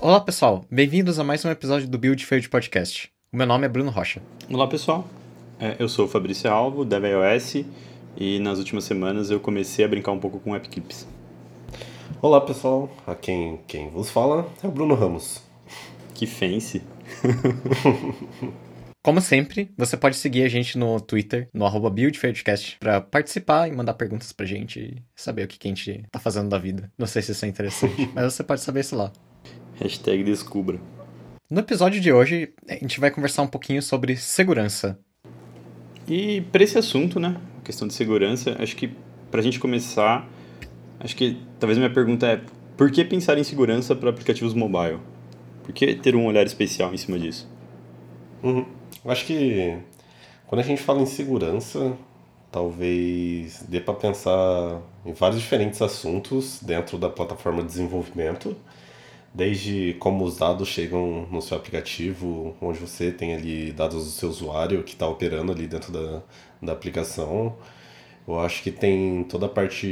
Olá pessoal, bem-vindos a mais um episódio do Build Failed Podcast. O meu nome é Bruno Rocha. Olá pessoal, É, eu sou o Fabrício Alvo, da iOS, e nas últimas semanas eu comecei a brincar um pouco com App Clips. Olá pessoal, a quem, quem vos fala é o Bruno Ramos. Que fancy! Como sempre, você pode seguir a gente no Twitter, no arroba BuildFairdCast, pra participar e mandar perguntas pra gente e saber o que, que a gente tá fazendo da vida. Não sei se isso é interessante, mas você pode saber isso lá. Hashtag descubra. No episódio de hoje, a gente vai conversar um pouquinho sobre segurança. E para esse assunto, né, a questão de segurança, acho que pra gente começar, acho que talvez minha pergunta é por que pensar em segurança para aplicativos mobile? Por que ter um olhar especial em cima disso? Uhum. Eu acho que quando a gente fala em segurança, talvez dê para pensar em vários diferentes assuntos dentro da plataforma de desenvolvimento, desde como os dados chegam no seu aplicativo, onde você tem ali dados do seu usuário que está operando ali dentro da, da aplicação. Eu acho que tem toda a parte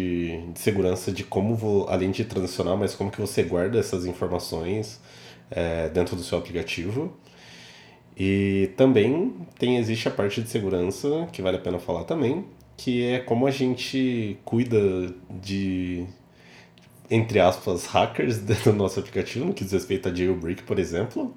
de segurança de como, vou, além de transicionar, mas como que você guarda essas informações é, dentro do seu aplicativo. E também tem existe a parte de segurança que vale a pena falar também, que é como a gente cuida de entre aspas hackers do nosso aplicativo, no que diz respeito a jailbreak, por exemplo.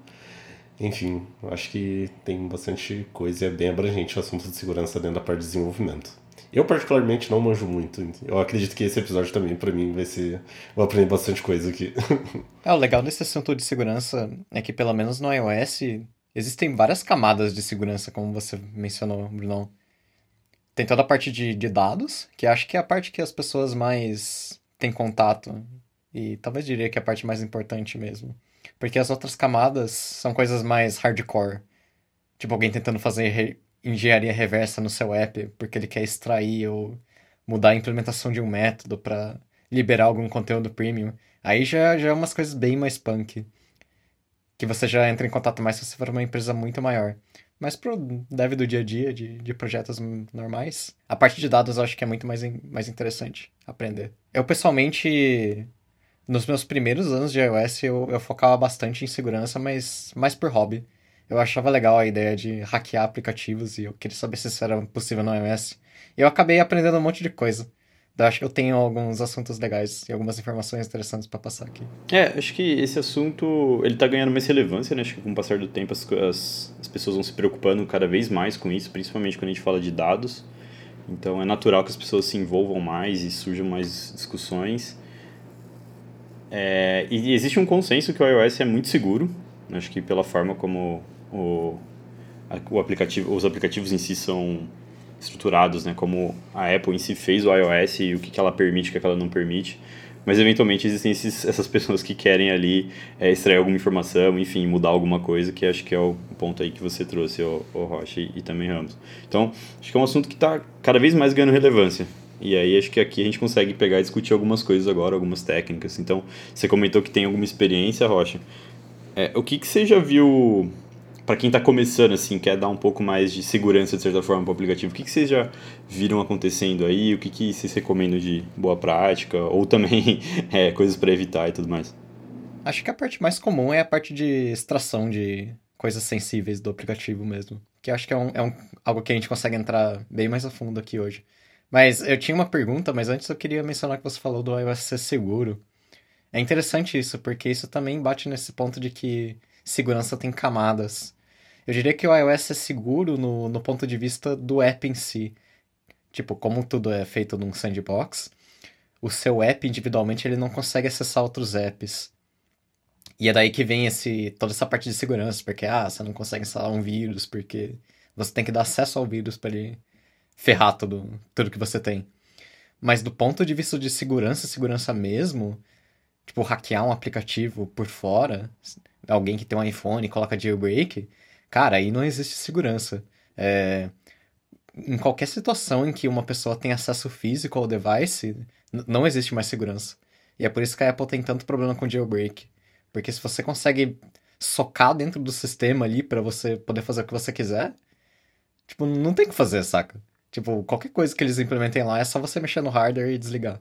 Enfim, acho que tem bastante coisa e é bem abrangente o assunto de segurança dentro da parte de desenvolvimento. Eu, particularmente, não manjo muito. Eu acredito que esse episódio também, para mim, vai ser. Vou aprender bastante coisa aqui. É, o legal desse assunto de segurança é que, pelo menos no iOS, existem várias camadas de segurança, como você mencionou, Brunão. Tem toda a parte de, de dados, que acho que é a parte que as pessoas mais têm contato. E talvez diria que é a parte mais importante mesmo. Porque as outras camadas são coisas mais hardcore. Tipo, alguém tentando fazer re engenharia reversa no seu app porque ele quer extrair ou mudar a implementação de um método para liberar algum conteúdo premium. Aí já, já é umas coisas bem mais punk. Que você já entra em contato mais se você for uma empresa muito maior. Mas pro dev do dia a dia, de, de projetos normais, a parte de dados eu acho que é muito mais, mais interessante aprender. Eu, pessoalmente, nos meus primeiros anos de iOS, eu, eu focava bastante em segurança, mas mais por hobby. Eu achava legal a ideia de hackear aplicativos e eu queria saber se isso era possível no iOS. E eu acabei aprendendo um monte de coisa. Eu acho que eu tenho alguns assuntos legais e algumas informações interessantes para passar aqui. É, acho que esse assunto ele tá ganhando mais relevância, né? Acho que com o passar do tempo as, as, as pessoas vão se preocupando cada vez mais com isso, principalmente quando a gente fala de dados. Então é natural que as pessoas se envolvam mais e surjam mais discussões. É, e existe um consenso que o iOS é muito seguro. Acho que pela forma como o, o aplicativo, os aplicativos em si são estruturados, né? Como a Apple em si fez o iOS e o que, que ela permite, o que, que ela não permite. Mas eventualmente existem esses, essas pessoas que querem ali é, extrair alguma informação, enfim, mudar alguma coisa, que acho que é o ponto aí que você trouxe, o, o Rocha e, e também Ramos. Então, acho que é um assunto que está cada vez mais ganhando relevância. E aí acho que aqui a gente consegue pegar e discutir algumas coisas agora, algumas técnicas. Então, você comentou que tem alguma experiência, Rocha. É, o que, que você já viu para quem está começando, assim, quer dar um pouco mais de segurança, de certa forma, para o aplicativo, o que, que vocês já viram acontecendo aí? O que, que vocês recomendam de boa prática? Ou também é, coisas para evitar e tudo mais? Acho que a parte mais comum é a parte de extração de coisas sensíveis do aplicativo mesmo. Que acho que é, um, é um, algo que a gente consegue entrar bem mais a fundo aqui hoje. Mas eu tinha uma pergunta, mas antes eu queria mencionar que você falou do iOS ser seguro. É interessante isso, porque isso também bate nesse ponto de que segurança tem camadas. Eu diria que o iOS é seguro no, no ponto de vista do app em si. Tipo, como tudo é feito num sandbox, o seu app individualmente ele não consegue acessar outros apps. E é daí que vem esse, toda essa parte de segurança, porque ah, você não consegue instalar um vírus, porque você tem que dar acesso ao vírus para ele ferrar tudo, tudo que você tem. Mas do ponto de vista de segurança, segurança mesmo, tipo, hackear um aplicativo por fora, alguém que tem um iPhone e coloca jailbreak, Cara, aí não existe segurança. É... Em qualquer situação em que uma pessoa tem acesso físico ao device, não existe mais segurança. E é por isso que a Apple tem tanto problema com jailbreak. Porque se você consegue socar dentro do sistema ali para você poder fazer o que você quiser, tipo, não tem o que fazer, saca? Tipo, qualquer coisa que eles implementem lá é só você mexer no hardware e desligar.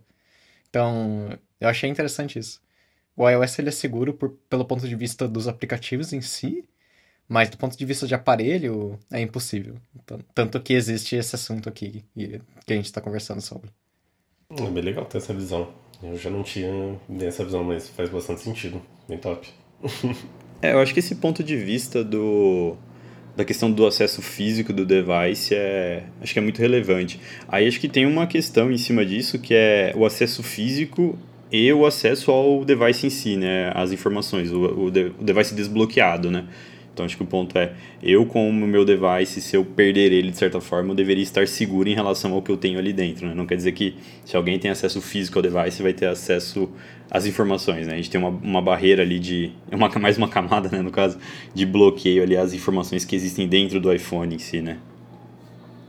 Então, eu achei interessante isso. o iOS ele é seguro por, pelo ponto de vista dos aplicativos em si, mas do ponto de vista de aparelho é impossível. Tanto que existe esse assunto aqui que a gente está conversando sobre. É bem legal ter essa visão. Eu já não tinha essa visão, mas faz bastante sentido. Bem top. é, eu acho que esse ponto de vista do da questão do acesso físico do device é acho que é muito relevante. Aí acho que tem uma questão em cima disso que é o acesso físico e o acesso ao device em si, né, as informações, o, o, de, o device desbloqueado, né. Então acho que o ponto é, eu com o meu device, se eu perder ele de certa forma, eu deveria estar seguro em relação ao que eu tenho ali dentro. Né? Não quer dizer que se alguém tem acesso físico ao device, vai ter acesso às informações. Né? A gente tem uma, uma barreira ali de. Uma, mais uma camada, né, no caso, de bloqueio ali às informações que existem dentro do iPhone em si, né?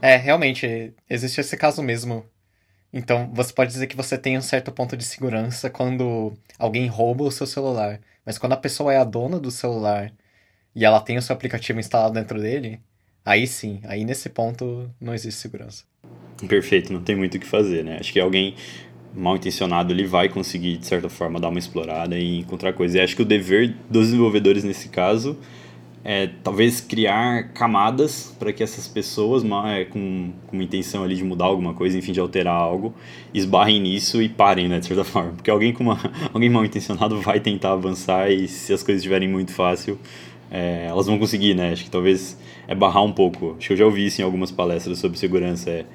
É, realmente, existe esse caso mesmo. Então, você pode dizer que você tem um certo ponto de segurança quando alguém rouba o seu celular. Mas quando a pessoa é a dona do celular e ela tem o seu aplicativo instalado dentro dele, aí sim, aí nesse ponto não existe segurança. Perfeito, não tem muito o que fazer, né? Acho que alguém mal intencionado ele vai conseguir, de certa forma, dar uma explorada e encontrar coisas. E acho que o dever dos desenvolvedores nesse caso é talvez criar camadas para que essas pessoas é, com, com uma intenção ali de mudar alguma coisa, enfim, de alterar algo, esbarrem nisso e parem, né, de certa forma. Porque alguém com uma, alguém mal intencionado vai tentar avançar e se as coisas estiverem muito fácil, é, elas vão conseguir, né? Acho que talvez é barrar um pouco. Acho que eu já ouvi isso em algumas palestras sobre segurança. É,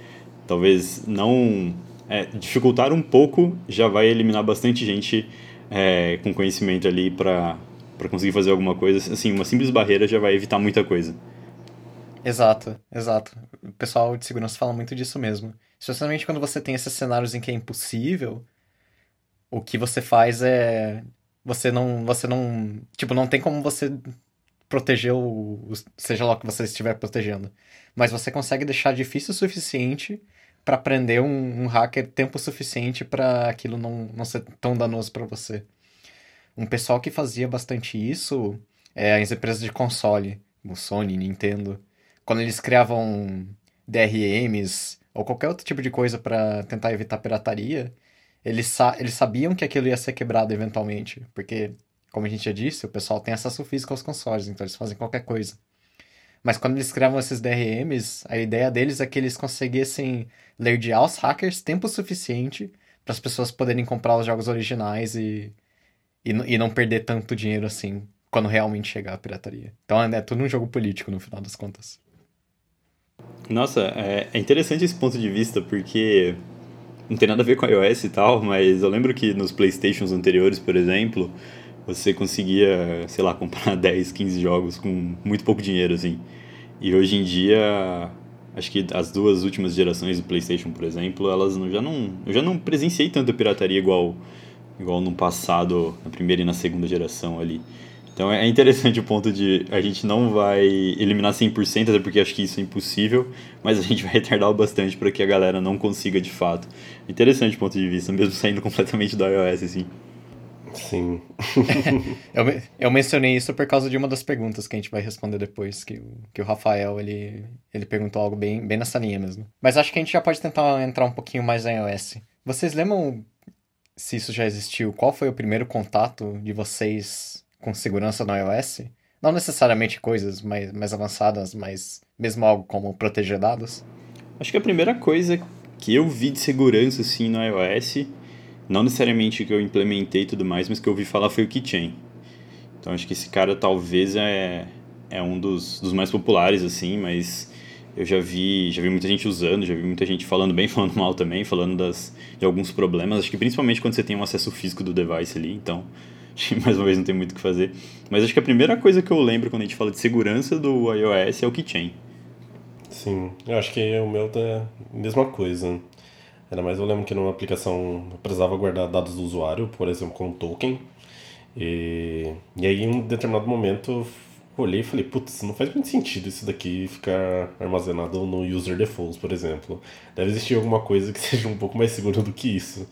talvez não é, dificultar um pouco já vai eliminar bastante gente é, com conhecimento ali para conseguir fazer alguma coisa. Assim, uma simples barreira já vai evitar muita coisa. Exato, exato. O pessoal de segurança fala muito disso mesmo. Especialmente quando você tem esses cenários em que é impossível, o que você faz é você não você não tipo não tem como você proteger o, seja lá o que você estiver protegendo. Mas você consegue deixar difícil o suficiente para prender um, um, hacker tempo suficiente para aquilo não, não ser tão danoso para você. Um pessoal que fazia bastante isso é as empresas de console, como Sony, Nintendo. Quando eles criavam DRMs ou qualquer outro tipo de coisa para tentar evitar pirataria, eles, sa eles sabiam que aquilo ia ser quebrado eventualmente, porque como a gente já disse, o pessoal tem acesso físico aos consoles, então eles fazem qualquer coisa. Mas quando eles criavam esses DRMs, a ideia deles é que eles conseguissem lerdear os hackers tempo suficiente para as pessoas poderem comprar os jogos originais e, e, e, não perder tanto dinheiro assim quando realmente chegar a pirataria. Então é, é tudo um jogo político no final das contas. Nossa, é, é interessante esse ponto de vista porque não tem nada a ver com iOS e tal, mas eu lembro que nos Playstations anteriores, por exemplo, você conseguia, sei lá, comprar 10, 15 jogos com muito pouco dinheiro, assim. E hoje em dia, acho que as duas últimas gerações do PlayStation, por exemplo, elas não, já não. Eu já não presenciei tanta pirataria igual, igual no passado, na primeira e na segunda geração ali. Então é interessante o ponto de a gente não vai eliminar 100%, até porque acho que isso é impossível, mas a gente vai retardar bastante para que a galera não consiga de fato. Interessante o ponto de vista, mesmo saindo completamente do iOS, assim. Sim. eu, eu mencionei isso por causa de uma das perguntas que a gente vai responder depois, que, que o Rafael, ele, ele perguntou algo bem, bem nessa linha mesmo. Mas acho que a gente já pode tentar entrar um pouquinho mais em iOS. Vocês lembram, se isso já existiu, qual foi o primeiro contato de vocês com segurança no iOS? Não necessariamente coisas mais, mais avançadas, mas mesmo algo como proteger dados? Acho que a primeira coisa que eu vi de segurança, assim, no iOS não necessariamente que eu implementei e tudo mais, mas que eu ouvi falar foi o Keychain. Então acho que esse cara talvez é, é um dos, dos mais populares, assim, mas eu já vi, já vi muita gente usando, já vi muita gente falando bem, falando mal também, falando das, de alguns problemas. Acho que principalmente quando você tem um acesso físico do device ali, então mais uma vez não tem muito o que fazer. Mas acho que a primeira coisa que eu lembro quando a gente fala de segurança do iOS é o Keychain. Sim, eu acho que o meu é a mesma coisa. Ainda mais eu lembro que numa aplicação eu precisava guardar dados do usuário, por exemplo, com um token. E, e aí, em um determinado momento, eu olhei e falei: putz, não faz muito sentido isso daqui ficar armazenado no user defaults, por exemplo. Deve existir alguma coisa que seja um pouco mais segura do que isso.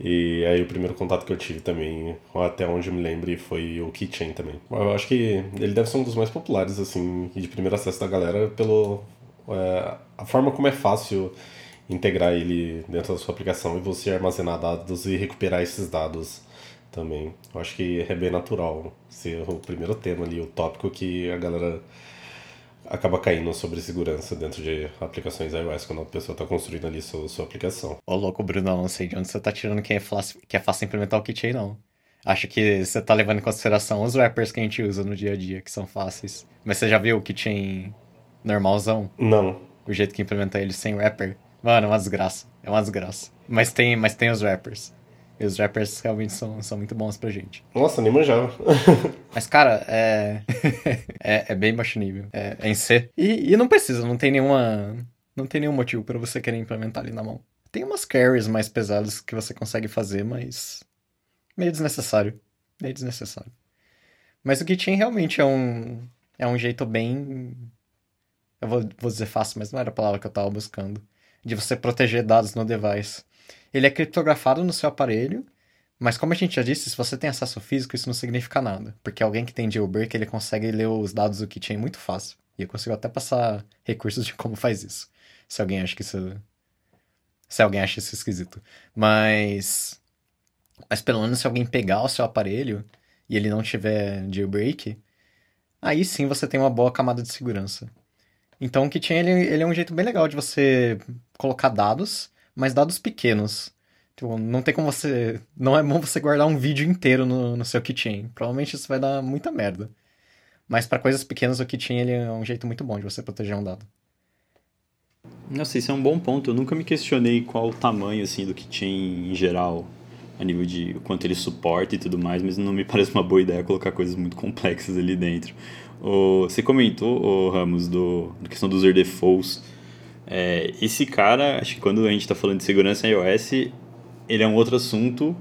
E aí, o primeiro contato que eu tive também, até onde eu me lembro, foi o Keychain também. Eu acho que ele deve ser um dos mais populares, assim, de primeiro acesso da galera, pelo. É, a forma como é fácil integrar ele dentro da sua aplicação e você armazenar dados e recuperar esses dados também. Eu acho que é bem natural ser o primeiro tema ali, o tópico que a galera acaba caindo sobre segurança dentro de aplicações iOS quando a pessoa está construindo ali sua, sua aplicação. Ô louco, Bruno, não sei de onde você tá tirando que é fácil, que é fácil implementar o KitChain, não. Acho que você tá levando em consideração os wrappers que a gente usa no dia a dia, que são fáceis. Mas você já viu o KitChain normalzão? Não. O jeito que implementa ele sem wrapper? Mano, é uma desgraça. É uma desgraça. Mas tem, mas tem os rappers. E os rappers realmente são, são muito bons pra gente. Nossa, nem manjava. Mas, cara, é. é, é, bem baixo nível. É, é em C. E, e, não precisa, não tem nenhuma. Não tem nenhum motivo para você querer implementar ali na mão. Tem umas carries mais pesadas que você consegue fazer, mas. Meio desnecessário. Meio desnecessário. Mas o Gitchin realmente é um. É um jeito bem. Eu vou, vou dizer fácil, mas não era a palavra que eu tava buscando. De você proteger dados no device. Ele é criptografado no seu aparelho, mas como a gente já disse, se você tem acesso físico, isso não significa nada. Porque alguém que tem jailbreak, ele consegue ler os dados do keychain muito fácil. E eu consigo até passar recursos de como faz isso. Se alguém acha que isso... Se alguém acha isso esquisito. Mas... Mas pelo menos se alguém pegar o seu aparelho e ele não tiver jailbreak, aí sim você tem uma boa camada de segurança. Então o keychain, ele, ele é um jeito bem legal de você colocar dados mas dados pequenos. Tipo, não tem como você. Não é bom você guardar um vídeo inteiro no, no seu keychain. Provavelmente isso vai dar muita merda. Mas para coisas pequenas, o keychain ele é um jeito muito bom de você proteger um dado. Nossa, isso é um bom ponto. Eu nunca me questionei qual o tamanho assim do keychain em geral, a nível de quanto ele suporta e tudo mais, mas não me parece uma boa ideia colocar coisas muito complexas ali dentro. O, você comentou, o Ramos, do, da questão dos defaults é, esse cara, acho que quando a gente está falando de segurança em iOS, ele é um outro assunto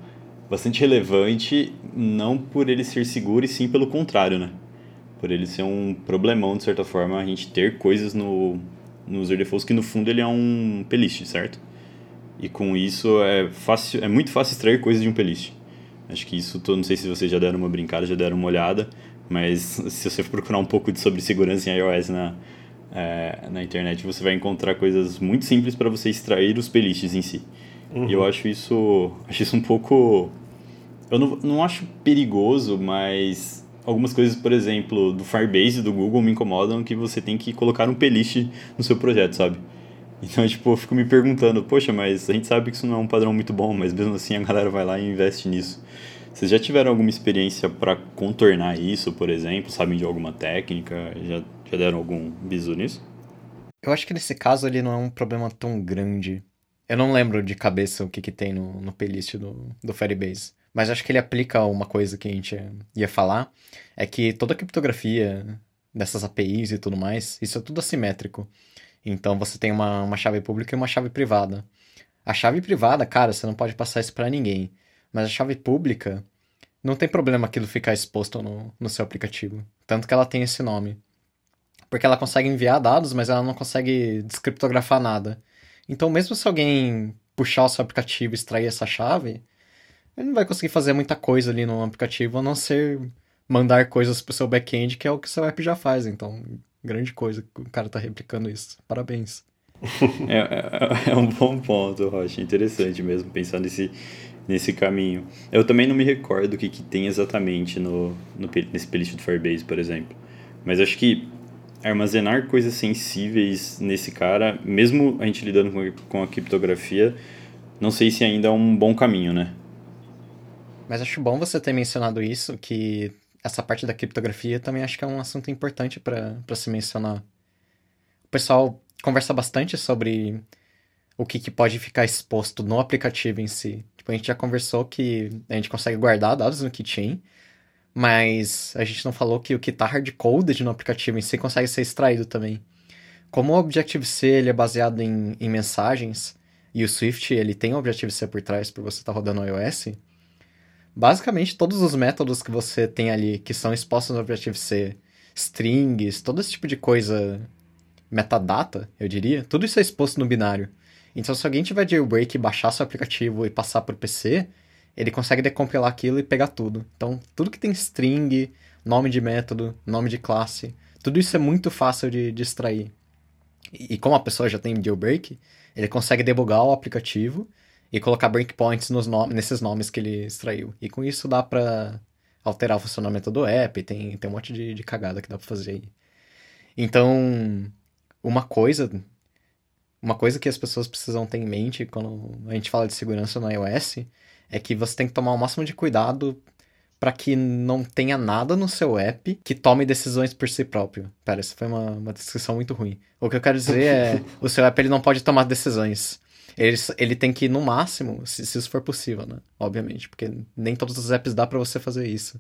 bastante relevante, não por ele ser seguro, e sim pelo contrário, né? Por ele ser um problemão, de certa forma, a gente ter coisas no, no user defaults que no fundo ele é um playlist, certo? E com isso é fácil, é muito fácil extrair coisas de um playlist. Acho que isso, tô, não sei se vocês já deram uma brincada, já deram uma olhada, mas se você procurar um pouco de sobre segurança em iOS na, é, na internet você vai encontrar coisas muito simples para você extrair os playlists em si. Uhum. E eu acho isso, acho isso um pouco. Eu não, não acho perigoso, mas algumas coisas, por exemplo, do Firebase do Google me incomodam que você tem que colocar um playlist no seu projeto, sabe? Então, tipo, eu fico me perguntando, poxa, mas a gente sabe que isso não é um padrão muito bom, mas mesmo assim a galera vai lá e investe nisso. Vocês já tiveram alguma experiência para contornar isso, por exemplo? Sabem de alguma técnica? Já já deram algum bisu nisso? Eu acho que nesse caso ele não é um problema tão grande. Eu não lembro de cabeça o que, que tem no, no playlist do, do Firebase. Mas acho que ele aplica uma coisa que a gente ia falar. É que toda a criptografia dessas APIs e tudo mais, isso é tudo assimétrico. Então você tem uma, uma chave pública e uma chave privada. A chave privada, cara, você não pode passar isso para ninguém. Mas a chave pública, não tem problema aquilo ficar exposto no, no seu aplicativo. Tanto que ela tem esse nome. Porque ela consegue enviar dados, mas ela não consegue descriptografar nada. Então, mesmo se alguém puxar o seu aplicativo e extrair essa chave, ele não vai conseguir fazer muita coisa ali no aplicativo, a não ser mandar coisas pro seu back-end, que é o que o seu app já faz. Então, grande coisa que o cara tá replicando isso. Parabéns. é, é, é, um bom ponto, Rocha. Interessante mesmo pensar nesse, nesse caminho. Eu também não me recordo o que, que tem exatamente no, no, nesse playlist do Firebase, por exemplo. Mas acho que armazenar coisas sensíveis nesse cara, mesmo a gente lidando com, com a criptografia, não sei se ainda é um bom caminho, né? Mas acho bom você ter mencionado isso, que essa parte da criptografia também acho que é um assunto importante para se mencionar. O pessoal conversa bastante sobre o que, que pode ficar exposto no aplicativo em si. Tipo, a gente já conversou que a gente consegue guardar dados no keychain, mas a gente não falou que o que está hardcoded no aplicativo em si consegue ser extraído também. Como o Objective-C ele é baseado em, em mensagens, e o Swift ele tem o Objective-C por trás por você estar tá rodando o iOS, basicamente todos os métodos que você tem ali que são expostos no Objective-C, strings, todo esse tipo de coisa, metadata, eu diria, tudo isso é exposto no binário. Então se alguém tiver jailbreak e baixar seu aplicativo e passar para o PC, ele consegue decompilar aquilo e pegar tudo. Então, tudo que tem string, nome de método, nome de classe, tudo isso é muito fácil de, de extrair. E, e como a pessoa já tem jailbreak, ele consegue debugar o aplicativo e colocar breakpoints nos nom nesses nomes que ele extraiu. E com isso dá pra alterar o funcionamento do app, tem, tem um monte de, de cagada que dá pra fazer aí. Então, uma coisa uma coisa que as pessoas precisam ter em mente quando a gente fala de segurança no iOS é que você tem que tomar o máximo de cuidado para que não tenha nada no seu app que tome decisões por si próprio. Pera, isso foi uma, uma descrição muito ruim. O que eu quero dizer é, o seu app ele não pode tomar decisões. Ele, ele tem que, no máximo, se, se isso for possível, né? Obviamente, porque nem todos os apps dá para você fazer isso.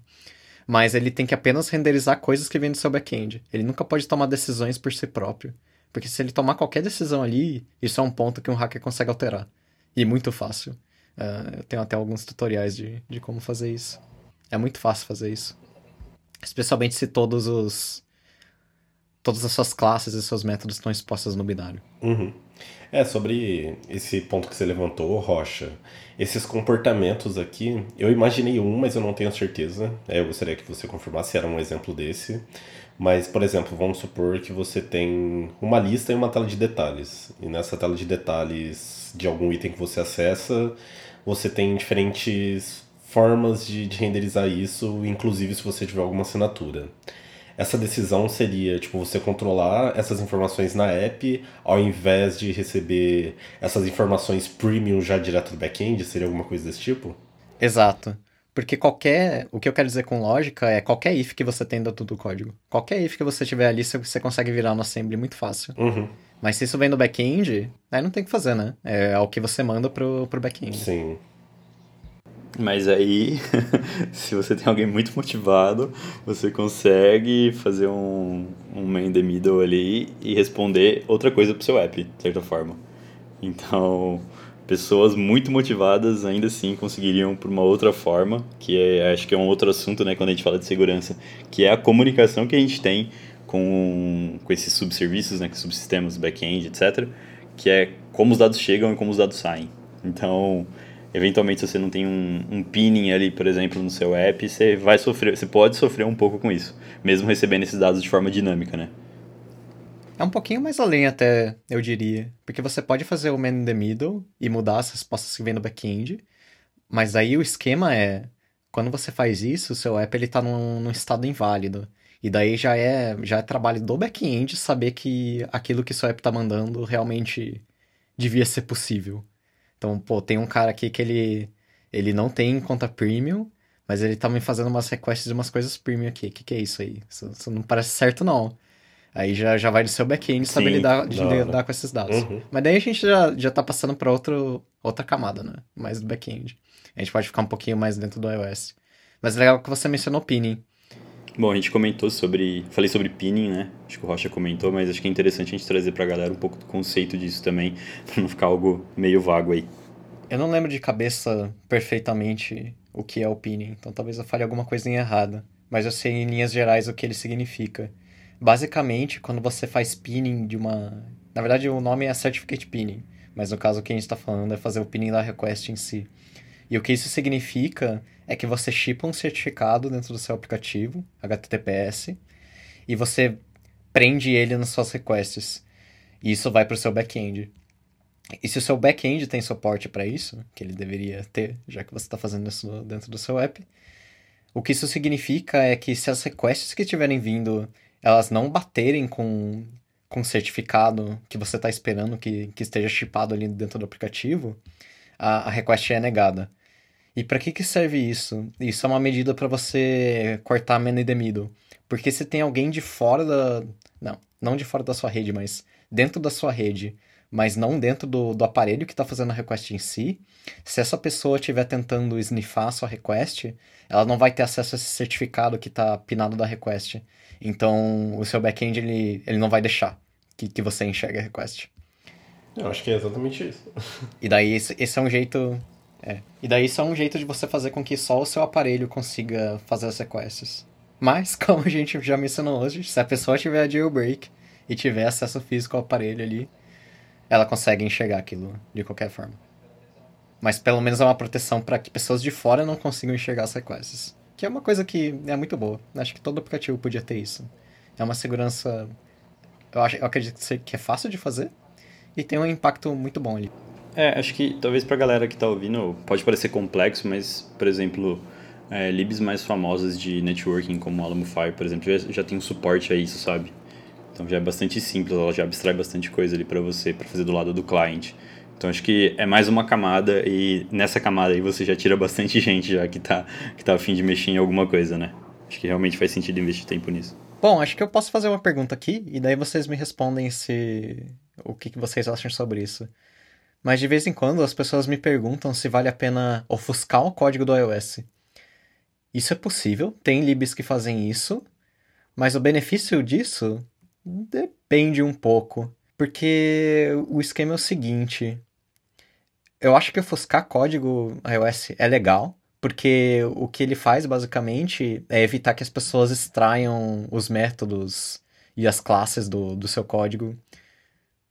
Mas ele tem que apenas renderizar coisas que vêm do seu back-end. Ele nunca pode tomar decisões por si próprio. Porque se ele tomar qualquer decisão ali, isso é um ponto que um hacker consegue alterar. E muito fácil. Uh, eu tenho até alguns tutoriais de, de como fazer isso. É muito fácil fazer isso. Especialmente se todos os. Todas as suas classes e seus métodos estão expostas no binário. Uhum. É, sobre esse ponto que você levantou, Rocha, esses comportamentos aqui, eu imaginei um, mas eu não tenho certeza. É, eu gostaria que você confirmasse se era um exemplo desse. Mas, por exemplo, vamos supor que você tem uma lista e uma tela de detalhes. E nessa tela de detalhes de algum item que você acessa, você tem diferentes formas de, de renderizar isso, inclusive se você tiver alguma assinatura. Essa decisão seria, tipo, você controlar essas informações na app, ao invés de receber essas informações premium já direto do back-end? Seria alguma coisa desse tipo? Exato. Porque qualquer. O que eu quero dizer com lógica é qualquer if que você tem dentro do código. Qualquer if que você tiver ali, você consegue virar no assembly muito fácil. Uhum. Mas se isso vem do back-end, aí não tem o que fazer, né? É o que você manda pro, pro back-end. Sim. Mas aí, se você tem alguém muito motivado, você consegue fazer um, um man the middle ali e responder outra coisa pro seu app, de certa forma. Então, pessoas muito motivadas ainda assim conseguiriam por uma outra forma, que é, acho que é um outro assunto, né, quando a gente fala de segurança, que é a comunicação que a gente tem com, com esses subserviços, né, subsistemas, back-end, etc., que é como os dados chegam e como os dados saem. Então, eventualmente se você não tem um, um pinning ali, por exemplo, no seu app, você vai sofrer, você pode sofrer um pouco com isso, mesmo recebendo esses dados de forma dinâmica, né? É um pouquinho mais além até, eu diria, porque você pode fazer o man in the middle e mudar as respostas que vem no back-end, mas aí o esquema é, quando você faz isso, o seu app ele tá num, num estado inválido. E daí já é, já é trabalho do back-end saber que aquilo que seu app tá mandando realmente devia ser possível. Então, pô, tem um cara aqui que ele, ele não tem conta premium, mas ele tá me fazendo umas requests de umas coisas premium aqui. O que, que é isso aí? Isso, isso, não parece certo, não. Aí já, já vai do seu back-end saber lidar, de lidar com esses dados. Uhum. Mas daí a gente já, já tá passando pra outro, outra camada, né? Mais do back-end. A gente pode ficar um pouquinho mais dentro do iOS. Mas é legal que você mencionou pinning. Bom, a gente comentou sobre. Falei sobre pinning, né? Acho que o Rocha comentou, mas acho que é interessante a gente trazer pra galera um pouco do conceito disso também, pra não ficar algo meio vago aí. Eu não lembro de cabeça perfeitamente o que é o pinning, então talvez eu fale alguma coisinha errada. Mas eu sei em linhas gerais o que ele significa. Basicamente, quando você faz pinning de uma. Na verdade, o nome é Certificate Pinning, mas no caso o que a gente está falando é fazer o pinning da request em si. E o que isso significa é que você chipa um certificado dentro do seu aplicativo, HTTPS, e você prende ele nas suas requests. E isso vai para o seu back-end. E se o seu back-end tem suporte para isso, que ele deveria ter, já que você está fazendo isso dentro do seu app, o que isso significa é que se as requests que estiverem vindo, elas não baterem com, com certificado que você está esperando que, que esteja chipado ali dentro do aplicativo, a, a request é negada. E para que, que serve isso? Isso é uma medida para você cortar man in the middle. Porque se tem alguém de fora da. Não, não de fora da sua rede, mas dentro da sua rede, mas não dentro do, do aparelho que está fazendo a request em si, se essa pessoa estiver tentando snifar a sua request, ela não vai ter acesso a esse certificado que está pinado da request. Então, o seu back-end ele, ele não vai deixar que, que você enxergue a request. Eu acho que é exatamente isso. E daí, esse, esse é um jeito é. E daí isso é um jeito de você fazer com que só o seu aparelho consiga fazer as requests. Mas, como a gente já mencionou hoje, se a pessoa tiver jailbreak e tiver acesso físico ao aparelho ali, ela consegue enxergar aquilo de qualquer forma. Mas pelo menos é uma proteção para que pessoas de fora não consigam enxergar as requests. Que é uma coisa que é muito boa. Acho que todo aplicativo podia ter isso. É uma segurança. Eu, acho, eu acredito que é fácil de fazer e tem um impacto muito bom ali. É, acho que talvez pra galera que tá ouvindo pode parecer complexo, mas, por exemplo, é, libs mais famosas de networking, como Alamo Fire, por exemplo, já, já tem um suporte a isso, sabe? Então já é bastante simples, ela já abstrai bastante coisa ali para você, para fazer do lado do cliente. Então acho que é mais uma camada e nessa camada aí você já tira bastante gente já que tá, que tá afim de mexer em alguma coisa, né? Acho que realmente faz sentido investir tempo nisso. Bom, acho que eu posso fazer uma pergunta aqui e daí vocês me respondem se o que, que vocês acham sobre isso. Mas de vez em quando as pessoas me perguntam se vale a pena ofuscar o código do iOS. Isso é possível, tem libs que fazem isso, mas o benefício disso depende um pouco. Porque o esquema é o seguinte: eu acho que ofuscar código iOS é legal, porque o que ele faz basicamente é evitar que as pessoas extraiam os métodos e as classes do, do seu código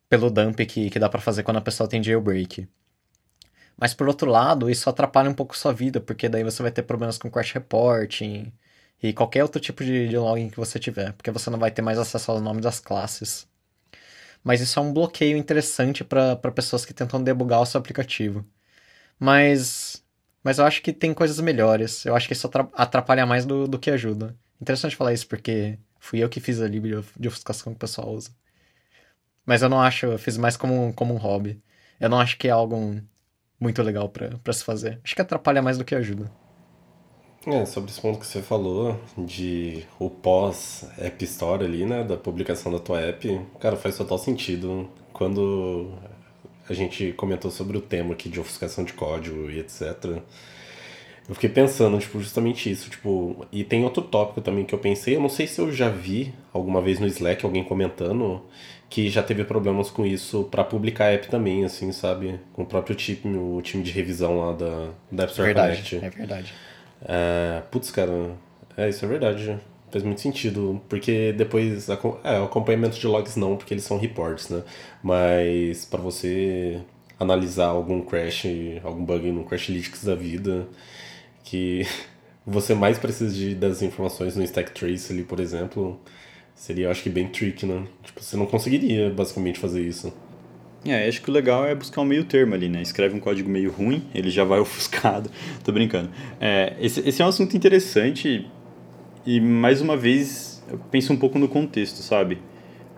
pelo dump que, que dá para fazer quando a pessoa tem jailbreak. Mas por outro lado, isso atrapalha um pouco sua vida, porque daí você vai ter problemas com crash reporting e qualquer outro tipo de, de login que você tiver, porque você não vai ter mais acesso aos nomes das classes. Mas isso é um bloqueio interessante para pessoas que tentam debugar o seu aplicativo. Mas, mas eu acho que tem coisas melhores. Eu acho que isso atrapalha mais do, do que ajuda. Interessante falar isso porque fui eu que fiz a lib de ofuscação que o pessoal usa. Mas eu não acho, eu fiz mais como, como um hobby. Eu não acho que é algo muito legal para se fazer. Acho que atrapalha mais do que ajuda. É, sobre esse ponto que você falou, de o pós-App Store ali, né, da publicação da tua app, cara, faz total sentido. Quando a gente comentou sobre o tema aqui de ofuscação de código e etc., eu fiquei pensando, tipo, justamente isso, tipo, e tem outro tópico também que eu pensei, eu não sei se eu já vi alguma vez no Slack alguém comentando, que já teve problemas com isso para publicar app também, assim, sabe? Com o próprio time, o time de revisão lá da, da App Store verdade, Connect. É verdade. É, putz, cara, é, isso é verdade. Faz muito sentido, porque depois. É, o acompanhamento de logs não, porque eles são reports, né? Mas para você analisar algum crash, algum bug no Crashlytics da vida, que você mais precisa de, das informações no Stack Trace ali, por exemplo, Seria, acho que, bem tricky, né? Tipo, você não conseguiria, basicamente, fazer isso. É, acho que o legal é buscar um meio termo ali, né? Escreve um código meio ruim, ele já vai ofuscado. Tô brincando. É, esse, esse é um assunto interessante e, mais uma vez, eu penso um pouco no contexto, sabe?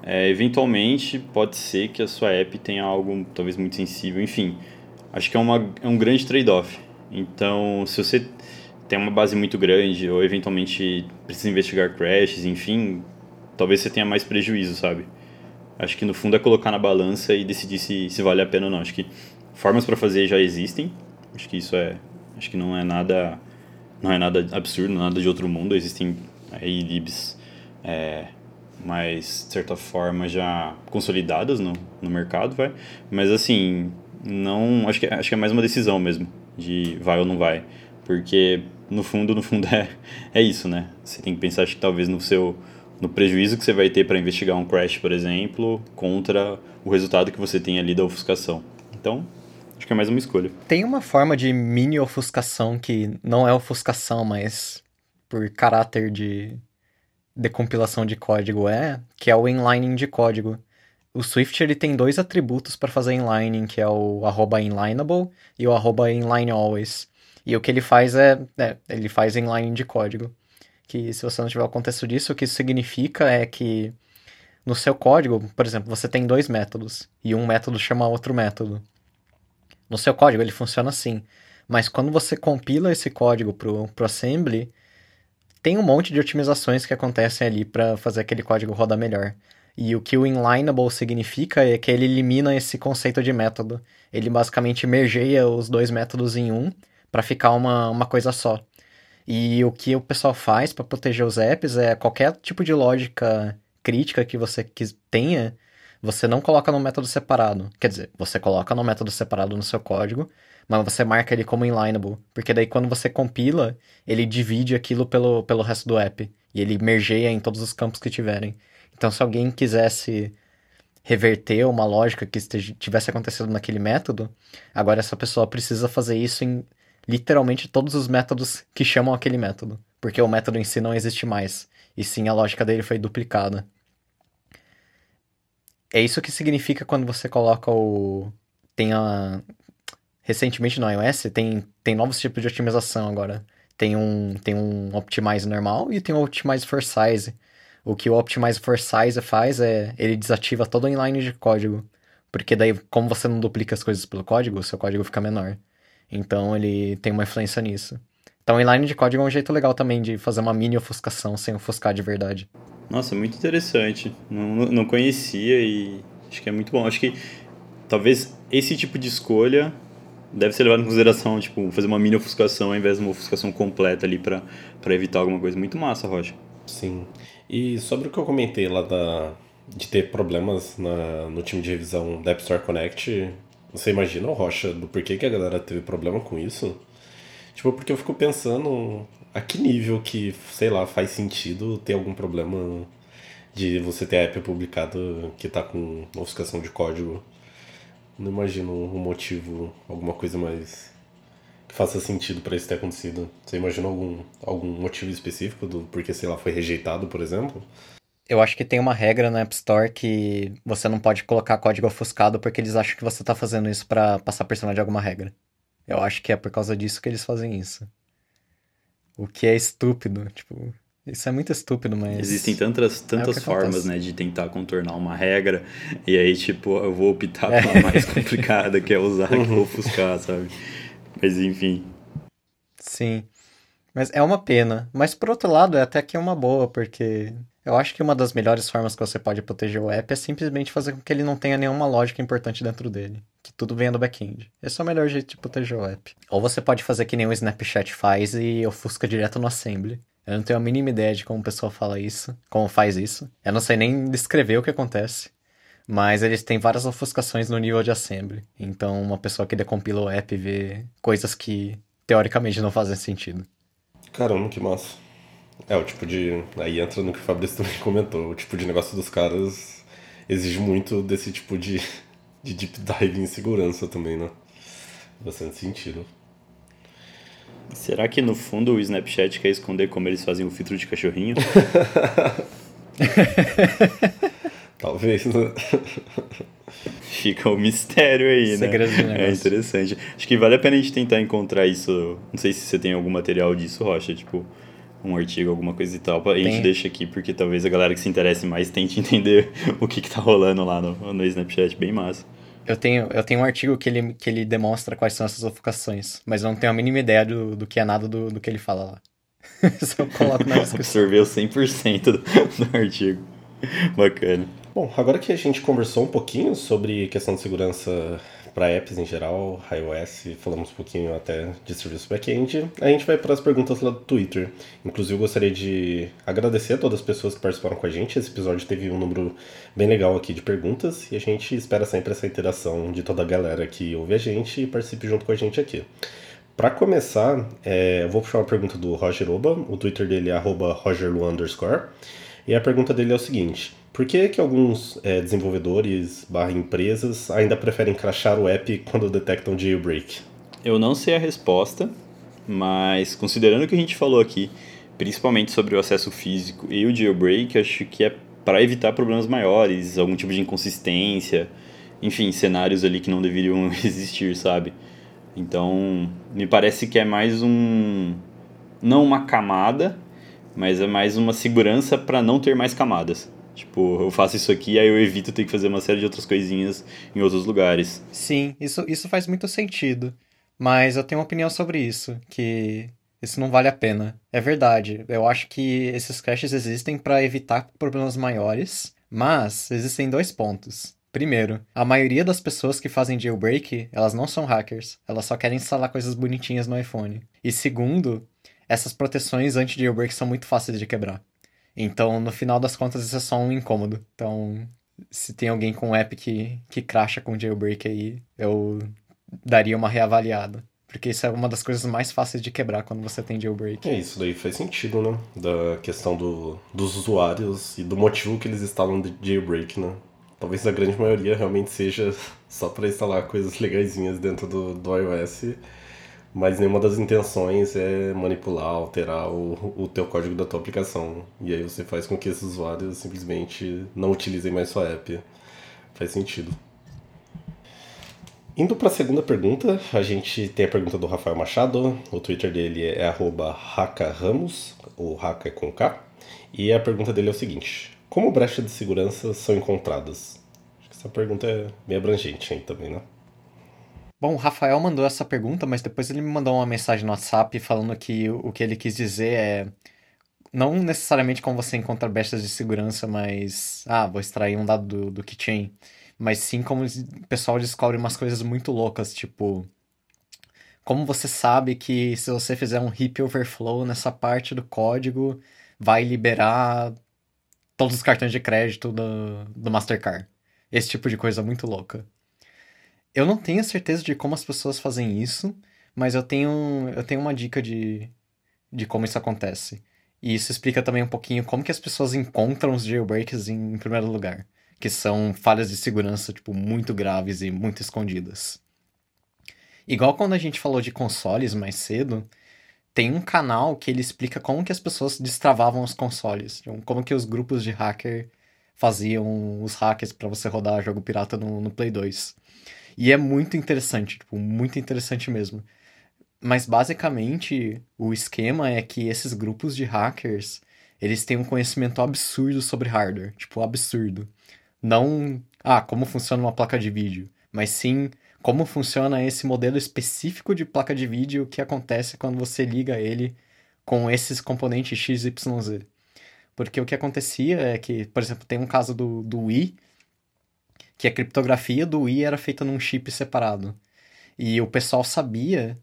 É, eventualmente, pode ser que a sua app tenha algo talvez muito sensível, enfim. Acho que é, uma, é um grande trade-off. Então, se você tem uma base muito grande ou eventualmente precisa investigar crashes, enfim, talvez você tenha mais prejuízo, sabe? Acho que no fundo é colocar na balança e decidir se, se vale a pena ou não. Acho que formas para fazer já existem. Acho que isso é, acho que não é nada, não é nada absurdo, nada de outro mundo. Existem aí libs é, mais de certa forma já consolidadas no, no mercado, vai. Mas assim, não, acho que acho que é mais uma decisão mesmo de vai ou não vai, porque no fundo, no fundo é é isso, né? Você tem que pensar acho que talvez no seu no prejuízo que você vai ter para investigar um crash, por exemplo, contra o resultado que você tem ali da ofuscação. Então, acho que é mais uma escolha. Tem uma forma de mini ofuscação que não é ofuscação, mas por caráter de decompilação de código é, que é o inlining de código. O Swift ele tem dois atributos para fazer inlining, que é o inlineable e o inlinealways. E o que ele faz é, é ele faz inlining de código que se você não tiver o contexto disso, o que isso significa é que no seu código, por exemplo, você tem dois métodos e um método chama outro método. No seu código ele funciona assim, mas quando você compila esse código pro, pro assembly, tem um monte de otimizações que acontecem ali para fazer aquele código rodar melhor. E o que o inlineable significa é que ele elimina esse conceito de método. Ele basicamente mergeia os dois métodos em um para ficar uma, uma coisa só. E o que o pessoal faz para proteger os apps é qualquer tipo de lógica crítica que você tenha, você não coloca no método separado. Quer dizer, você coloca no método separado no seu código, mas você marca ele como inlineable, porque daí quando você compila, ele divide aquilo pelo, pelo resto do app e ele mergeia em todos os campos que tiverem. Então, se alguém quisesse reverter uma lógica que tivesse acontecido naquele método, agora essa pessoa precisa fazer isso em literalmente todos os métodos que chamam aquele método, porque o método em si não existe mais, e sim a lógica dele foi duplicada. É isso que significa quando você coloca o tem a recentemente no iOS tem, tem novos tipos de otimização agora. Tem um, tem um Optimize normal e tem um Optimize for Size. O que o Optimize for Size faz é ele desativa todo o inline de código. Porque daí, como você não duplica as coisas pelo código, o seu código fica menor. Então ele tem uma influência nisso. Então, inline de código é um jeito legal também de fazer uma mini ofuscação sem ofuscar de verdade. Nossa, muito interessante. Não, não conhecia e acho que é muito bom. Acho que talvez esse tipo de escolha deve ser levado em consideração, tipo, fazer uma mini ofuscação ao invés de uma ofuscação completa ali para evitar alguma coisa. Muito massa, Rocha. Sim. E sobre o que eu comentei lá da, de ter problemas na, no time de revisão da App Store Connect, você imagina, Rocha, do porquê que a galera teve problema com isso? Tipo, porque eu fico pensando a que nível que, sei lá, faz sentido ter algum problema de você ter a app publicada que tá com ofuscação de código. Não imagino um motivo, alguma coisa mais que faça sentido para isso ter acontecido. Você imagina algum, algum motivo específico do porque, sei lá, foi rejeitado, por exemplo? Eu acho que tem uma regra na App Store que você não pode colocar código ofuscado porque eles acham que você tá fazendo isso para passar por cima de alguma regra. Eu acho que é por causa disso que eles fazem isso. O que é estúpido, tipo, isso é muito estúpido, mas. Existem tantas, é tantas é formas, né, de tentar contornar uma regra, e aí, tipo, eu vou optar é. pela mais complicada, que é usar que vou ofuscar, sabe? Mas enfim. Sim. Mas é uma pena. Mas por outro lado, é até que é uma boa, porque eu acho que uma das melhores formas que você pode proteger o app é simplesmente fazer com que ele não tenha nenhuma lógica importante dentro dele. Que tudo venha do back-end. Esse é o melhor jeito de proteger o app. Ou você pode fazer que nem o Snapchat faz e ofusca direto no assembly. Eu não tenho a mínima ideia de como o pessoal fala isso, como faz isso. Eu não sei nem descrever o que acontece. Mas eles têm várias ofuscações no nível de assembly. Então uma pessoa que decompila o app vê coisas que teoricamente não fazem sentido. Caramba, que massa. É, o tipo de. Aí entra no que o Fabrício também comentou. O tipo de negócio dos caras exige muito desse tipo de, de deep dive em segurança também, né? Bastante sentido. Será que no fundo o Snapchat quer esconder como eles fazem o filtro de cachorrinho? Talvez, né? Fica o um mistério aí, né? É interessante. Acho que vale a pena a gente tentar encontrar isso. Não sei se você tem algum material disso, Rocha. Tipo, um artigo, alguma coisa e tal. A gente deixa aqui porque talvez a galera que se interesse mais tente entender o que, que tá rolando lá no, no Snapchat. Bem massa. Eu tenho, eu tenho um artigo que ele, que ele demonstra quais são essas ofuscações, mas eu não tenho a mínima ideia do, do que é nada do, do que ele fala lá. Só coloco na descrição. Absorveu 100% do, do artigo. Bacana. Bom, agora que a gente conversou um pouquinho sobre questão de segurança para apps em geral, iOS, falamos um pouquinho até de serviço back-end. A gente vai para as perguntas lá do Twitter. Inclusive, eu gostaria de agradecer a todas as pessoas que participaram com a gente. Esse episódio teve um número bem legal aqui de perguntas e a gente espera sempre essa interação de toda a galera que ouve a gente e participe junto com a gente aqui. Para começar, é, eu vou puxar uma pergunta do Roger Oba, o Twitter dele é rogerlu underscore, e a pergunta dele é o seguinte: por que, que alguns é, desenvolvedores barra empresas ainda preferem crashar o app quando detectam jailbreak? Eu não sei a resposta, mas considerando o que a gente falou aqui, principalmente sobre o acesso físico e o jailbreak, acho que é para evitar problemas maiores, algum tipo de inconsistência, enfim, cenários ali que não deveriam existir, sabe? Então, me parece que é mais um não uma camada, mas é mais uma segurança para não ter mais camadas. Tipo, eu faço isso aqui, aí eu evito ter que fazer uma série de outras coisinhas em outros lugares. Sim, isso, isso faz muito sentido. Mas eu tenho uma opinião sobre isso, que isso não vale a pena. É verdade, eu acho que esses caches existem para evitar problemas maiores, mas existem dois pontos. Primeiro, a maioria das pessoas que fazem jailbreak, elas não são hackers, elas só querem instalar coisas bonitinhas no iPhone. E segundo, essas proteções anti-jailbreak são muito fáceis de quebrar. Então, no final das contas, isso é só um incômodo. Então, se tem alguém com um app que, que cracha com jailbreak aí, eu daria uma reavaliada. Porque isso é uma das coisas mais fáceis de quebrar quando você tem jailbreak. É, isso daí faz sentido, né? Da questão do, dos usuários e do motivo que eles instalam de jailbreak, né? Talvez a grande maioria realmente seja só para instalar coisas legaisinhas dentro do, do iOS mas nenhuma das intenções é manipular, alterar o, o teu código da tua aplicação. E aí você faz com que esses usuários simplesmente não utilizem mais sua app. Faz sentido. Indo para a segunda pergunta, a gente tem a pergunta do Rafael Machado. O Twitter dele é @hakaramos, o Haka é com K. E a pergunta dele é o seguinte: Como brechas de segurança são encontradas? Acho que essa pergunta é meio abrangente aí também, né? Bom, o Rafael mandou essa pergunta, mas depois ele me mandou uma mensagem no WhatsApp falando que o que ele quis dizer é não necessariamente como você encontra brechas de segurança, mas ah, vou extrair um dado do, do keychain mas sim como o pessoal descobre umas coisas muito loucas, tipo. Como você sabe que se você fizer um heap overflow nessa parte do código, vai liberar todos os cartões de crédito do, do Mastercard? Esse tipo de coisa muito louca. Eu não tenho certeza de como as pessoas fazem isso, mas eu tenho, eu tenho uma dica de, de como isso acontece. E isso explica também um pouquinho como que as pessoas encontram os jailbreaks em, em primeiro lugar que são falhas de segurança, tipo, muito graves e muito escondidas. Igual quando a gente falou de consoles mais cedo, tem um canal que ele explica como que as pessoas destravavam os consoles, como que os grupos de hacker faziam os hackers para você rodar jogo pirata no, no Play 2. E é muito interessante, tipo, muito interessante mesmo. Mas basicamente o esquema é que esses grupos de hackers, eles têm um conhecimento absurdo sobre hardware, tipo, absurdo. Não, ah, como funciona uma placa de vídeo, mas sim como funciona esse modelo específico de placa de vídeo que acontece quando você liga ele com esses componentes XYZ. Porque o que acontecia é que, por exemplo, tem um caso do, do Wii, que a criptografia do Wii era feita num chip separado. E o pessoal sabia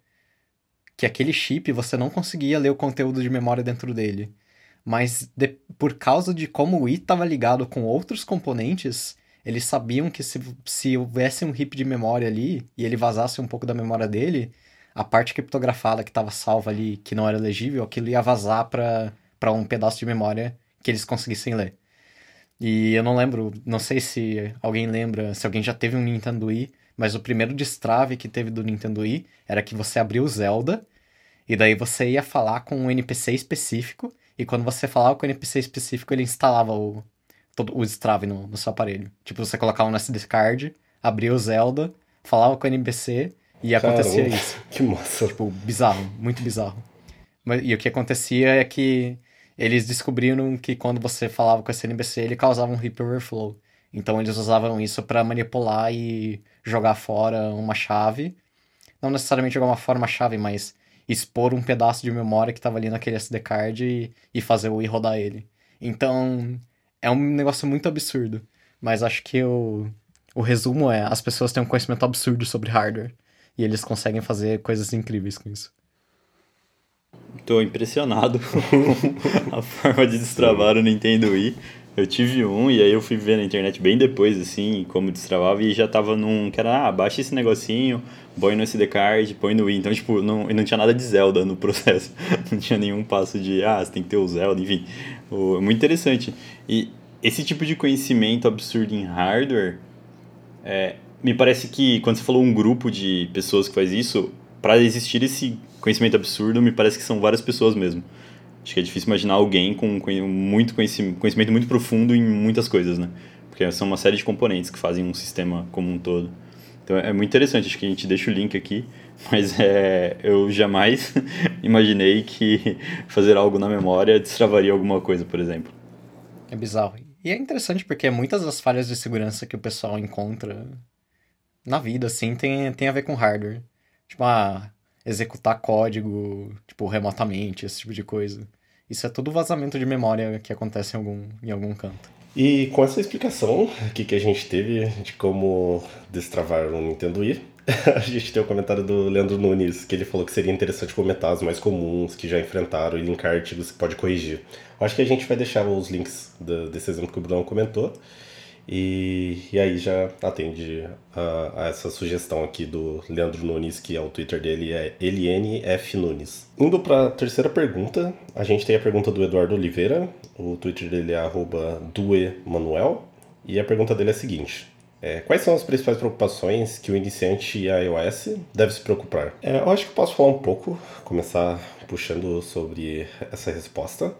que aquele chip você não conseguia ler o conteúdo de memória dentro dele mas de, por causa de como o Wii estava ligado com outros componentes, eles sabiam que se, se houvesse um heap de memória ali e ele vazasse um pouco da memória dele, a parte criptografada que estava salva ali, que não era legível, aquilo ia vazar para um pedaço de memória que eles conseguissem ler. E eu não lembro, não sei se alguém lembra, se alguém já teve um Nintendo Wii, mas o primeiro destrave que teve do Nintendo Wii era que você abriu o Zelda, e daí você ia falar com um NPC específico, e quando você falava com o NPC específico, ele instalava o, todo, o Strave no, no seu aparelho. Tipo, você colocava no SD card, abria o Zelda, falava com o NPC e Caramba, acontecia isso. Que massa. Tipo, bizarro, muito bizarro. Mas, e o que acontecia é que eles descobriram que quando você falava com esse NPC, ele causava um heap overflow. Então eles usavam isso para manipular e jogar fora uma chave. Não necessariamente jogar uma fora uma chave, mas expor um pedaço de memória que estava ali naquele SD card e, e fazer o i rodar ele. Então, é um negócio muito absurdo. Mas acho que o, o resumo é: as pessoas têm um conhecimento absurdo sobre hardware. E eles conseguem fazer coisas incríveis com isso. Estou impressionado com a forma de destravar o Nintendo Wii. Eu tive um e aí eu fui ver na internet bem depois, assim, como destravava e já tava num. que era, ah, baixa esse negocinho, põe no SD card, põe no Wii. Então, tipo, não, não tinha nada de Zelda no processo. não tinha nenhum passo de, ah, você tem que ter o Zelda, enfim. O, muito interessante. E esse tipo de conhecimento absurdo em hardware, é, me parece que quando você falou um grupo de pessoas que faz isso, para existir esse conhecimento absurdo, me parece que são várias pessoas mesmo. Acho que é difícil imaginar alguém com muito conhecimento, conhecimento muito profundo em muitas coisas, né? Porque são uma série de componentes que fazem um sistema como um todo. Então é muito interessante, acho que a gente deixa o link aqui, mas é, eu jamais imaginei que fazer algo na memória destravaria alguma coisa, por exemplo. É bizarro. E é interessante porque muitas das falhas de segurança que o pessoal encontra na vida, assim, tem, tem a ver com hardware. Tipo, ah, executar código, tipo, remotamente, esse tipo de coisa. Isso é tudo vazamento de memória que acontece em algum, em algum canto. E com essa explicação aqui que a gente teve de como destravar o Nintendo Wii, a gente tem o um comentário do Leandro Nunes, que ele falou que seria interessante comentar os mais comuns que já enfrentaram e linkar artigos que pode corrigir. Acho que a gente vai deixar os links do, desse exemplo que o Bruno comentou. E, e aí já atende a, a, essa sugestão aqui do Leandro Nunes, que é o Twitter dele, é LNF Nunes. Indo para a terceira pergunta, a gente tem a pergunta do Eduardo Oliveira, o Twitter dele é duemanuel, e a pergunta dele é a seguinte. É, quais são as principais preocupações que o iniciante iOS deve se preocupar? É, eu acho que posso falar um pouco, começar puxando sobre essa resposta.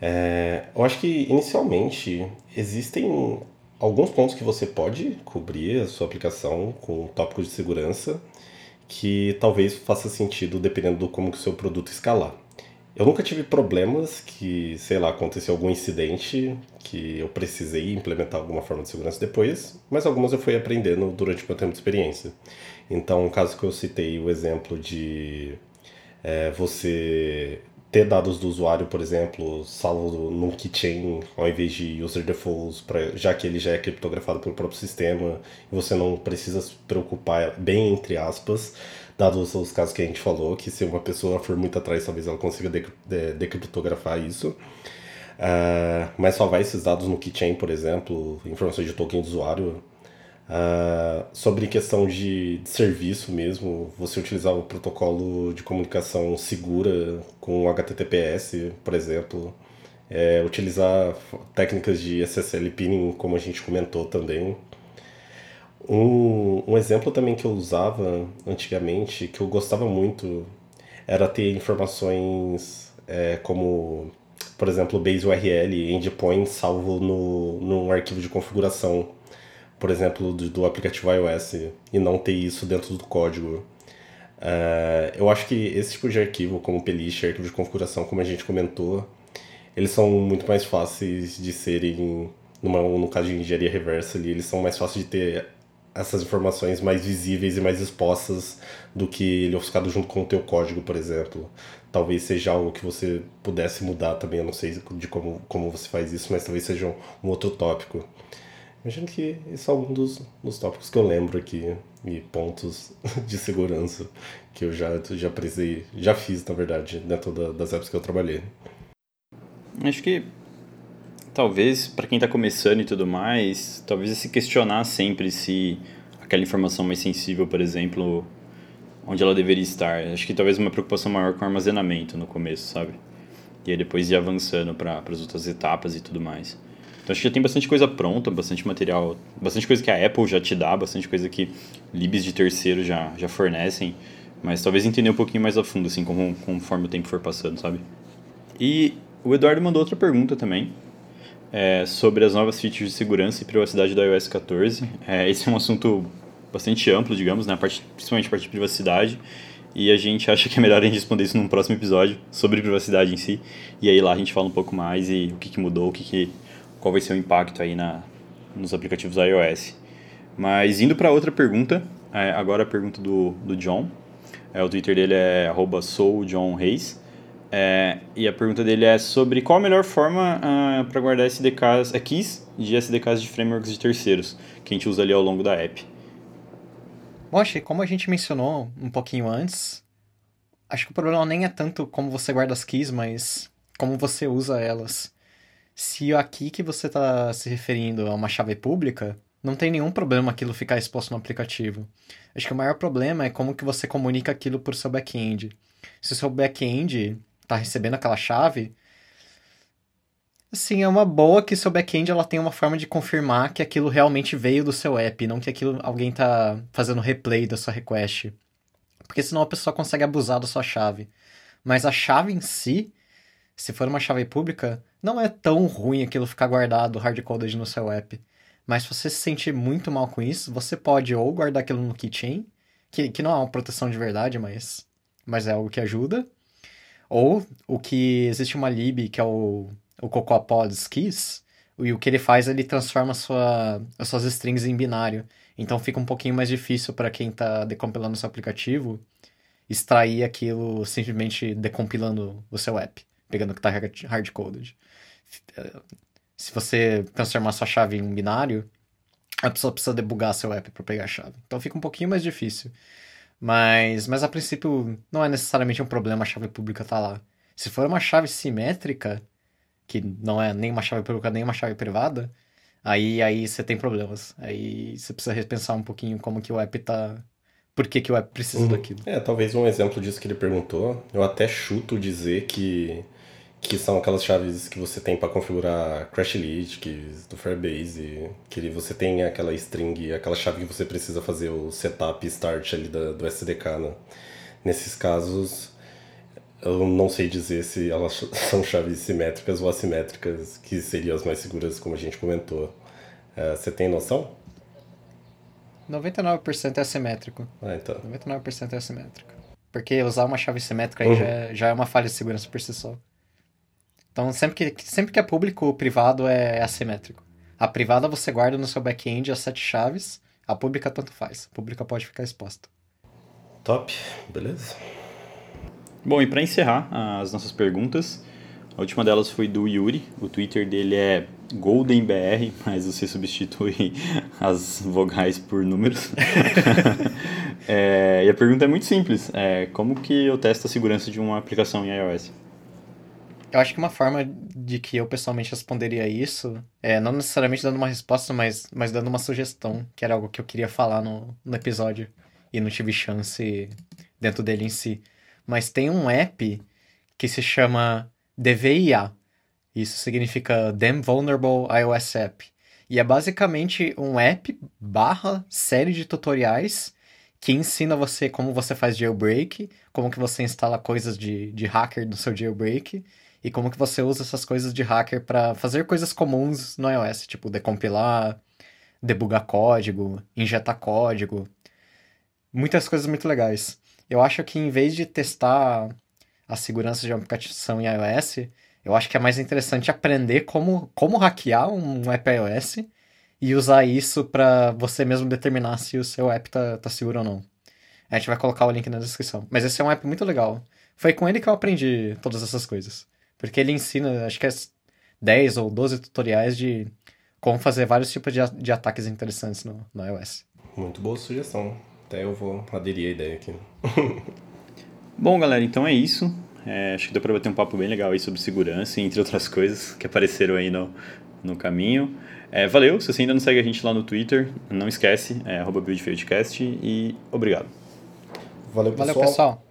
É, eu acho que inicialmente existem alguns pontos que você pode cobrir a sua aplicação com tópicos de segurança que talvez faça sentido dependendo do como que o seu produto escalar. Eu nunca tive problemas que, sei lá, aconteceu algum incidente que eu precisei implementar alguma forma de segurança depois, mas algumas eu fui aprendendo durante o meu tempo de experiência. Então, o caso que eu citei, o exemplo de é, você ter dados do usuário, por exemplo, salvo num keychain ao invés de user defaults, pra, já que ele já é criptografado pelo próprio sistema, e você não precisa se preocupar, bem entre aspas, dados os casos que a gente falou, que se uma pessoa for muito atrás, talvez ela consiga decriptografar isso. Uh, mas salvar esses dados no keychain, por exemplo, informações de token do usuário, Uh, sobre questão de, de, serviço mesmo, você utilizar o protocolo de comunicação segura com HTTPS, por exemplo, é, utilizar técnicas de SSL pinning, como a gente comentou também. Um, um exemplo também que eu usava antigamente, que eu gostava muito, era ter informações é, como, por exemplo, base URL, endpoint salvo no, num arquivo de configuração por exemplo, do, do aplicativo iOS e não ter isso dentro do código. Uh, eu acho que esse tipo de arquivo, como playlist, arquivo de configuração, como a gente comentou, eles são muito mais fáceis de serem, numa, no caso de engenharia reversa ali, eles são mais fáceis de ter essas informações mais visíveis e mais expostas do que ele ofuscado junto com o teu código, por exemplo. Talvez seja algo que você pudesse mudar também, eu não sei de como, como você faz isso, mas talvez seja um, um outro tópico. Imagino que esse é um dos, dos tópicos que eu lembro aqui e pontos de segurança que eu já, já precisei, já fiz, na verdade, dentro da, das apps que eu trabalhei. Acho que talvez para quem está começando e tudo mais, talvez se questionar sempre se aquela informação mais sensível, por exemplo, onde ela deveria estar. Acho que talvez uma preocupação maior com o armazenamento no começo, sabe? E aí depois ir avançando para as outras etapas e tudo mais. Então acho que já tem bastante coisa pronta, bastante material, bastante coisa que a Apple já te dá, bastante coisa que libs de terceiro já, já fornecem, mas talvez entender um pouquinho mais a fundo, assim, como, conforme o tempo for passando, sabe? E o Eduardo mandou outra pergunta também, é, sobre as novas features de segurança e privacidade do iOS 14. É, esse é um assunto bastante amplo, digamos, né? parte, principalmente a parte de privacidade. E a gente acha que é melhor a gente responder isso num próximo episódio sobre privacidade em si. E aí lá a gente fala um pouco mais e o que, que mudou, o que, que qual vai ser o impacto aí na, nos aplicativos iOS. Mas indo para outra pergunta, é, agora a pergunta do, do John. É, o Twitter dele é soujohnreis. É, e a pergunta dele é sobre qual a melhor forma ah, para guardar SDKs, é, keys de SDKs de frameworks de terceiros que a gente usa ali ao longo da app. Bom, como a gente mencionou um pouquinho antes, acho que o problema nem é tanto como você guarda as keys, mas como você usa elas se aqui que você está se referindo a uma chave pública, não tem nenhum problema aquilo ficar exposto no aplicativo. Acho que o maior problema é como que você comunica aquilo por seu back-end. Se o seu back-end está recebendo aquela chave, assim, é uma boa que seu back-end ela uma forma de confirmar que aquilo realmente veio do seu app, não que aquilo alguém está fazendo replay da sua request. Porque senão a pessoa consegue abusar da sua chave. Mas a chave em si, se for uma chave pública, não é tão ruim aquilo ficar guardado hardcoded no seu app. Mas se você se sentir muito mal com isso, você pode ou guardar aquilo no keychain, que, que não é uma proteção de verdade, mas, mas é algo que ajuda. Ou o que existe uma lib que é o, o CocoaPods Keys, e o que ele faz, ele transforma sua, as suas strings em binário. Então fica um pouquinho mais difícil para quem está decompilando seu aplicativo extrair aquilo simplesmente decompilando o seu app pegando que está hard-coded. Se você transformar sua chave em um binário, a pessoa precisa debugar seu app para pegar a chave. Então fica um pouquinho mais difícil. Mas, mas a princípio não é necessariamente um problema a chave pública estar tá lá. Se for uma chave simétrica, que não é nem uma chave pública nem uma chave privada, aí aí você tem problemas. Aí você precisa repensar um pouquinho como que o app está por que, que o app precisa uhum. daquilo. É, talvez um exemplo disso que ele perguntou, eu até chuto dizer que que são aquelas chaves que você tem para configurar crash keys do Firebase, que você tem aquela string, aquela chave que você precisa fazer o setup start ali da, do SDK, né? Nesses casos, eu não sei dizer se elas são chaves simétricas ou assimétricas, que seriam as mais seguras, como a gente comentou. É, você tem noção? 99% é assimétrico. Ah, então. 99% é assimétrico. Porque usar uma chave simétrica aí Uhum. já, é- já é uma falha de segurança por si só. Então, sempre que, sempre que é público, o privado é assimétrico. A privada você guarda no seu back-end as sete chaves, a pública tanto faz. A pública pode ficar exposta. Top, beleza. Bom, e para encerrar as nossas perguntas, a última delas foi do Yuri. O Twitter dele é GoldenBR, mas você substitui as vogais por números. É, e a pergunta é muito simples: é, como que eu testo a segurança de uma aplicação em iOS? Eu acho que uma forma de que eu pessoalmente responderia isso é não necessariamente dando uma resposta, mas, mas dando uma sugestão, que era algo que eu queria falar no, no episódio e não tive chance dentro dele em si. Mas tem um app que se chama DVIA. Isso significa Damn Vulnerable iOS App. E é basicamente um app barra série de tutoriais que ensina você como você faz jailbreak, como que você instala coisas de, de hacker no seu jailbreak e como que você usa essas coisas de hacker para fazer coisas comuns no iOS, tipo decompilar, debugar código, injetar código, muitas coisas muito legais. Eu acho que em vez de testar a segurança de uma aplicação em iOS, eu acho que é mais interessante aprender como, como hackear um app iOS e usar isso para você mesmo determinar se o seu app tá, tá seguro ou não. A gente vai colocar o link na descrição. Mas esse é um app muito legal. Foi com ele que eu aprendi todas essas coisas. Porque ele ensina, acho que é 10 ou 12 tutoriais de como fazer vários tipos de, de ataques interessantes no, no iOS. Muito boa sugestão. Até eu vou aderir à ideia aqui. Bom, galera, então é isso. É, acho que deu para bater um papo bem legal aí sobre segurança, entre outras coisas que apareceram aí no, no caminho. É, valeu, se você ainda não segue a gente lá no Twitter, não esquece, é arroba buildfieldcast e obrigado. Valeu, Valeu, pessoal. pessoal.